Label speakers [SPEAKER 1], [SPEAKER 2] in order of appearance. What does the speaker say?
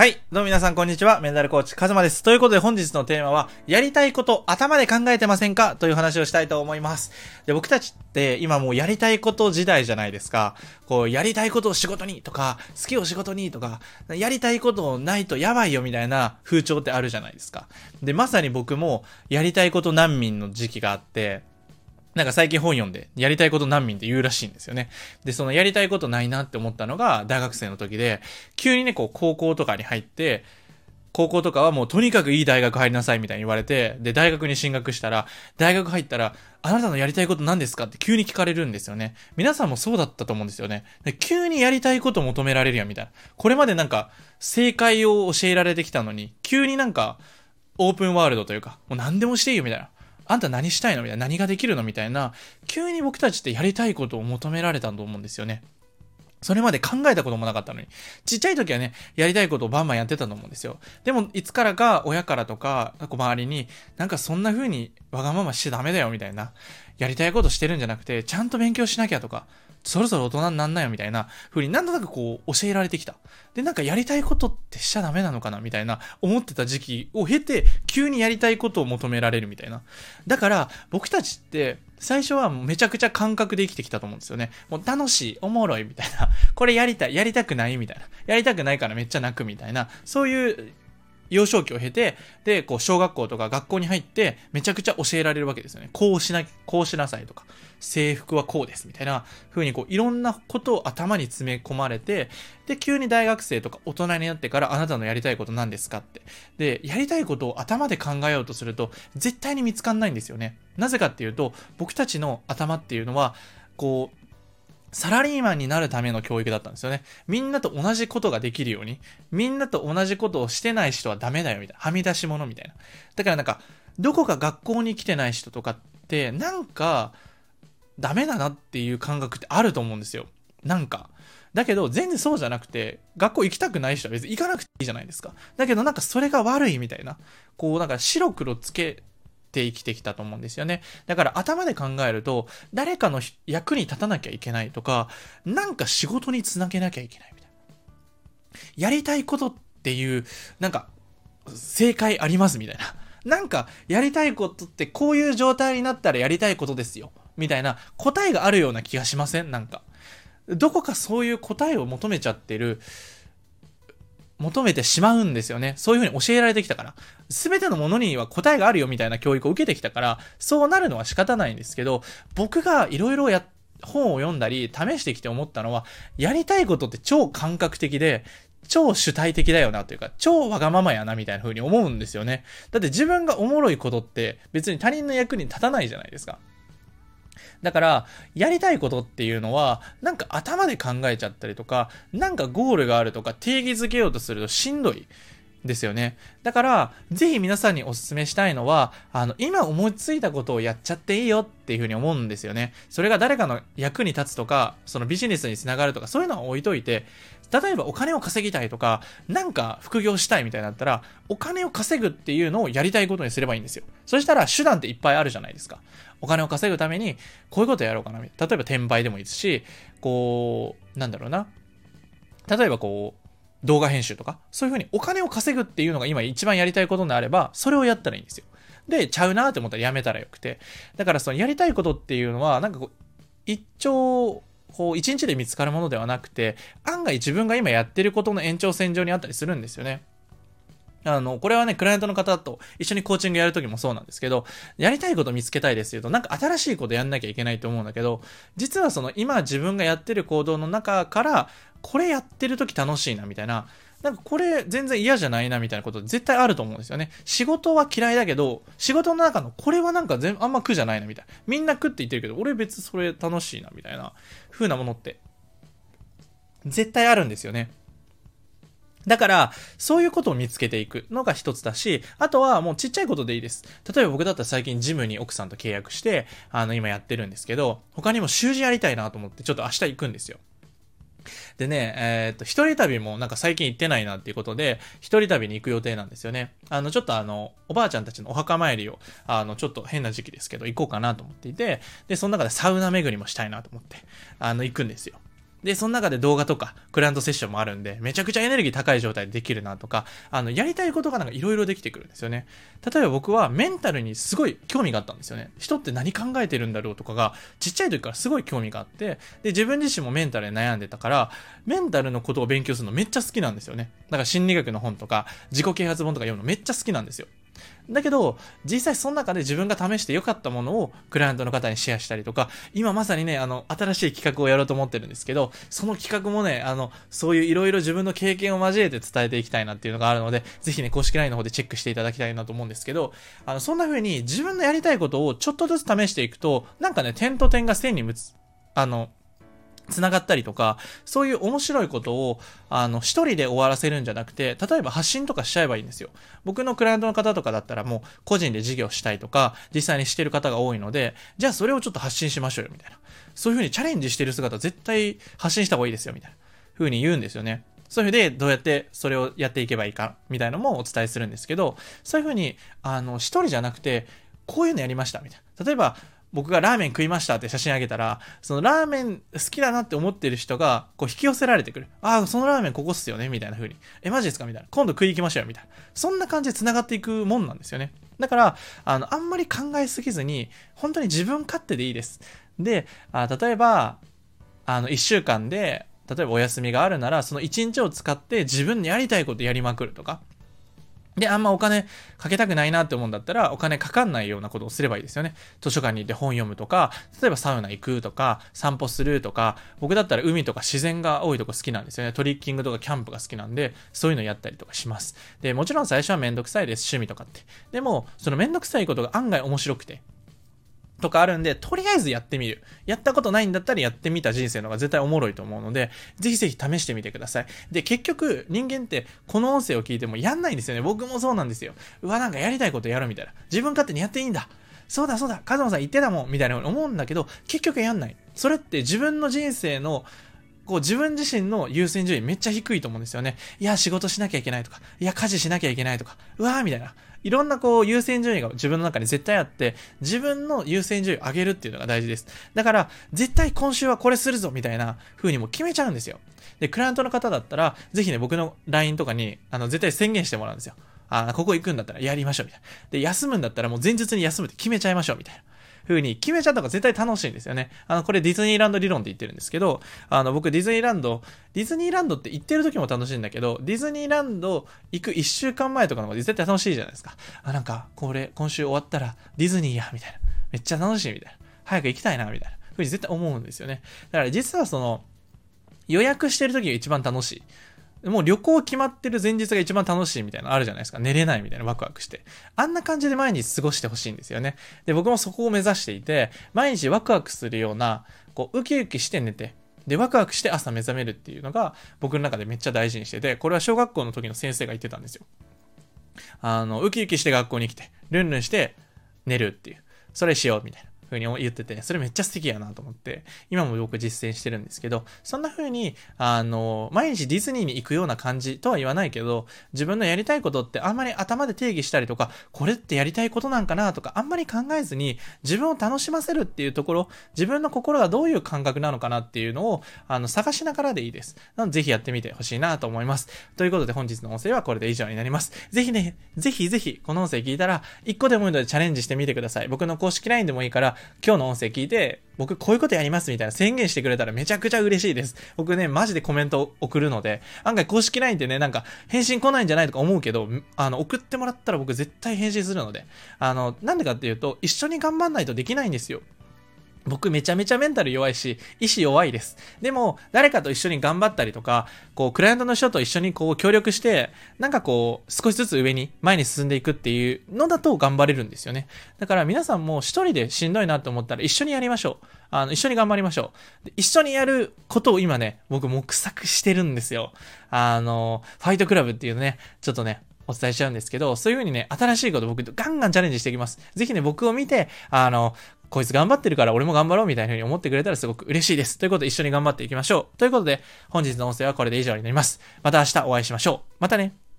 [SPEAKER 1] はい。どうも皆さん、こんにちは。メンタルコーチ、カズマです。ということで、本日のテーマは、やりたいこと、頭で考えてませんか？という話をしたいと思います。で、僕たちって、今もうやりたいこと時代じゃないですか。こう、やりたいことを仕事にとか、好きを仕事にとか、やりたいことないとやばいよみたいな風潮ってあるじゃないですか。で、まさに僕も、やりたいこと難民の時期があって、なんか最近本読んで、やりたいこと難民って言うらしいんですよね。で、そのやりたいことないなって思ったのが大学生の時で、急にね、こう高校とかに入って、高校とかはもうとにかくいい大学入りなさいみたいに言われて、で、大学に進学したら、大学入ったら、あなたのやりたいこと何ですかって急に聞かれるんですよね。皆さんもそうだったと思うんですよね。で急にやりたいこと求められるやんみたいな。これまでなんか、正解を教えられてきたのに、急になんか、オープンワールドというか、もう何でもしていいよみたいな。あんた何したいの？みたいな、何ができるの？みたいな、急に僕たちってやりたいことを求められたと思うんですよね。それまで考えたこともなかったのに。ちっちゃい時はね、やりたいことをバンバンやってたと思うんですよ。でも、いつからか親からとか、周りに、なんかそんな風にわがまましちゃダメだよみたいな。やりたいことしてるんじゃなくて、ちゃんと勉強しなきゃとか、そろそろ大人になんなよみたいな風になんとなくこう教えられてきた。で、なんかやりたいことってしちゃダメなのかなみたいな思ってた時期を経て、急にやりたいことを求められるみたいな。だから僕たちって最初はめちゃくちゃ感覚で生きてきたと思うんですよね。もう楽しい、おもろいみたいな。これやりたい、やりたくないみたいな。やりたくないからめっちゃ泣くみたいな。そういう幼少期を経て、で、こう、小学校とか学校に入って、めちゃくちゃ教えられるわけですよね。こうしな、こうしなさいとか、制服はこうです、みたいな風にこう、いろんなことを頭に詰め込まれて、で、急に大学生とか大人になってからあなたのやりたいこと何ですかって。で、やりたいことを頭で考えようとすると、絶対に見つかんないんですよね。なぜかっていうと、僕たちの頭っていうのは、こう、サラリーマンになるための教育だったんですよね。みんなと同じことができるように、みんなと同じことをしてない人はダメだよ、みたいな。はみ出し物みたいな。だからなんか、どこか学校に来てない人とかって、なんか、ダメだなっていう感覚ってあると思うんですよ。なんか。だけど、全然そうじゃなくて、学校行きたくない人は別に行かなくていいじゃないですか。だけどなんかそれが悪いみたいな。こうなんか白黒つけって生きてきたと思うんですよね。だから頭で考えると、誰かの役に立たなきゃいけないとか、なんか仕事につなげなきゃいけないみたいな。やりたいことっていう、なんか、正解ありますみたいな。なんか、やりたいことってこういう状態になったらやりたいことですよ。みたいな答えがあるような気がしません？なんか。どこかそういう答えを求めちゃってる求めてしまうんですよね。そういうふうに教えられてきたから。すべてのものには答えがあるよみたいな教育を受けてきたから、そうなるのは仕方ないんですけど、僕がいろいろや、本を読んだり、試してきて思ったのは、やりたいことって超感覚的で、超主体的だよなというか、超わがままやなみたいな風に思うんですよね。だって自分がおもろいことって別に他人の役に立たないじゃないですか。だから、やりたいことっていうのは、なんか頭で考えちゃったりとか、なんかゴールがあるとか定義づけようとするとしんどい。ですよね。だから、ぜひ皆さんにお勧めしたいのは、あの、今思いついたことをやっちゃっていいよっていうふうに思うんですよね。それが誰かの役に立つとか、そのビジネスにつながるとか、そういうのは置いといて、例えばお金を稼ぎたいとか、なんか副業したいみたいになったら、お金を稼ぐっていうのをやりたいことにすればいいんですよ。そしたら手段っていっぱいあるじゃないですか。お金を稼ぐために、こういうことやろうかな。例えば転売でもいいですし、こう、なんだろうな。例えばこう、動画編集とか、そういうふうにお金を稼ぐっていうのが今一番やりたいことであれば、それをやったらいいんですよ。で、ちゃうなって思ったらやめたらよくて。だからそのやりたいことっていうのは、なんかこう、一丁、こう、一日で見つかるものではなくて、案外自分が今やってることの延長線上にあったりするんですよね。あの、これはね、クライアントの方と一緒にコーチングやるときもそうなんですけど、やりたいこと見つけたいですよと、なんか新しいことやんなきゃいけないと思うんだけど、実はその今自分がやってる行動の中から、これやってるとき楽しいなみたいな、なんかこれ全然嫌じゃないなみたいなこと絶対あると思うんですよね。仕事は嫌いだけど、仕事の中のこれはなんか全あんま苦じゃないなみたいな。みんな苦って言ってるけど、俺別それ楽しいなみたいな風なものって絶対あるんですよね。だから、そういうことを見つけていくのが一つだし、あとはもうちっちゃいことでいいです。例えば僕だったら最近ジムに奥さんと契約して、あの、今やってるんですけど、他にも習字やりたいなと思って、ちょっと明日行くんですよ。でね、えー、っと、一人旅もなんか最近行ってないなっていうことで、一人旅に行く予定なんですよね。あの、ちょっとあの、おばあちゃんたちのお墓参りを、あの、ちょっと変な時期ですけど、行こうかなと思っていて、で、その中でサウナ巡りもしたいなと思って、あの、行くんですよ。で、その中で動画とか、クライアントセッションもあるんで、めちゃくちゃエネルギー高い状態でできるなとか、あの、やりたいことがなんかいろいろできてくるんですよね。例えば僕はメンタルにすごい興味があったんですよね。人って何考えてるんだろうとかが、ちっちゃい時からすごい興味があって、で、自分自身もメンタルで悩んでたから、メンタルのことを勉強するのめっちゃ好きなんですよね。だから心理学の本とか、自己啓発本とか読むのめっちゃ好きなんですよ。だけど、実際その中で自分が試して良かったものをクライアントの方にシェアしたりとか、今まさにね、あの、新しい企画をやろうと思ってるんですけど、その企画もね、あの、そういういろいろ自分の経験を交えて伝えていきたいなっていうのがあるので、ぜひね、公式 LINE の方でチェックしていただきたいなと思うんですけど、あの、そんな風に自分のやりたいことをちょっとずつ試していくと、なんかね、点と点が線にむつ、あの、繋がったりとか、そういう面白いことを、あの、一人で終わらせるんじゃなくて、例えば発信とかしちゃえばいいんですよ。僕のクライアントの方とかだったらもう個人で事業したいとか、実際にしてる方が多いので、じゃあそれをちょっと発信しましょうよ、みたいな。そういうふうにチャレンジしてる姿絶対発信した方がいいですよ、みたいな。ふうに言うんですよね。そういうふうでどうやってそれをやっていけばいいか、みたいなのもお伝えするんですけど、そういうふうに、あの、一人じゃなくて、こういうのやりました、みたいな。例えば、僕がラーメン食いましたって写真あげたら、そのラーメン好きだなって思ってる人が、こう引き寄せられてくる。ああ、そのラーメンここっすよねみたいな風に。え、マジですか？みたいな。今度食い行きましょうよみたいな。そんな感じで繋がっていくもんなんですよね。だから、あの、あんまり考えすぎずに、本当に自分勝手でいいです。で、あ例えば、あの、一週間で、例えばお休みがあるなら、その一日を使って自分にやりたいことやりまくるとか。で、あんまお金かけたくないなって思うんだったら、お金かかんないようなことをすればいいですよね。図書館に行って本読むとか、例えばサウナ行くとか、散歩するとか、僕だったら海とか自然が多いとこ好きなんですよね。トリッキングとかキャンプが好きなんで、そういうのやったりとかします。で、もちろん最初はめんどくさいです、趣味とかって。でも、そのめんどくさいことが案外面白くて、とかあるんで、とりあえずやってみる。やったことないんだったらやってみた人生の方が絶対おもろいと思うので、ぜひぜひ試してみてください。で、結局、人間ってこの音声を聞いてもやんないんですよね。僕もそうなんですよ。うわ、なんかやりたいことやるみたいな。自分勝手にやっていいんだ。そうだそうだ、カズマさん言ってたもん、みたいなふうに思うんだけど、結局やんない。それって自分の人生のこう自分自身の優先順位めっちゃ低いと思うんですよね。いや、仕事しなきゃいけないとか、いや、家事しなきゃいけないとか、うわーみたいな。いろんなこう優先順位が自分の中に絶対あって、自分の優先順位を上げるっていうのが大事です。だから、絶対今週はこれするぞみたいな風にも決めちゃうんですよ。で、クライアントの方だったら、ぜひね、僕の LINE とかに、あの、絶対宣言してもらうんですよ。あ、ここ行くんだったらやりましょうみたいな。で、休むんだったらもう前日に休むって決めちゃいましょうみたいな。風に決めちゃった方が絶対楽しいんですよね。あの、これディズニーランド理論って言ってるんですけど、あの、僕ディズニーランド、ディズニーランドって行ってる時も楽しいんだけど、ディズニーランド行く1週間前とかの方が絶対楽しいじゃないですか。あ、なんか、これ、今週終わったらディズニーや、みたいな。めっちゃ楽しい、みたいな。早く行きたいな、みたいな。ふうに絶対思うんですよね。だから実はその、予約してる時が一番楽しい。もう旅行決まってる前日が一番楽しいみたいなのあるじゃないですか。寝れないみたいなワクワクして。あんな感じで毎日過ごしてほしいんですよね。で、僕もそこを目指していて、毎日ワクワクするような、こう、ウキウキして寝て、で、ワクワクして朝目覚めるっていうのが僕の中でめっちゃ大事にしてて、これは小学校の時の先生が言ってたんですよ。あの、ウキウキして学校に来て、ルンルンして寝るっていう。それしようみたいな。ふうに言ってて、それめっちゃ素敵やなと思って、今も僕実践してるんですけど、そんな風に、あの、毎日ディズニーに行くような感じとは言わないけど、自分のやりたいことってあんまり頭で定義したりとか、これってやりたいことなんかなとか、あんまり考えずに、自分を楽しませるっていうところ、自分の心がどういう感覚なのかなっていうのを、あの、探しながらでいいです。なので、ぜひやってみてほしいなと思います。ということで、本日の音声はこれで以上になります。ぜひね、ぜひぜひ、この音声聞いたら、一個でもいいのでチャレンジしてみてください。僕の公式 LINE でもいいから、今日の音声聞いて、僕こういうことやりますみたいな宣言してくれたらめちゃくちゃ嬉しいです。僕ね、マジでコメント送るので、案外公式 LINE ってね、なんか返信来ないんじゃないとか思うけど、あの、送ってもらったら僕絶対返信するので、あの、なんでかっていうと、一緒に頑張んないとできないんですよ。僕めちゃめちゃメンタル弱いし、意志弱いです。でも、誰かと一緒に頑張ったりとか、こう、クライアントの人と一緒にこう、協力して、なんかこう、少しずつ上に、前に進んでいくっていうのだと頑張れるんですよね。だから皆さんも一人でしんどいなと思ったら一緒にやりましょう。あの、一緒に頑張りましょう。一緒にやることを今ね、僕目策してるんですよ。あの、ファイトクラブっていうね、ちょっとね、お伝えしちゃうんですけど、そういう風にね、新しいこと僕ガンガンチャレンジしていきます。ぜひね、僕を見て、あの、こいつ頑張ってるから俺も頑張ろうみたいな風に思ってくれたらすごく嬉しいです。ということで一緒に頑張っていきましょう。ということで、本日の音声はこれで以上になります。また明日お会いしましょう。またね。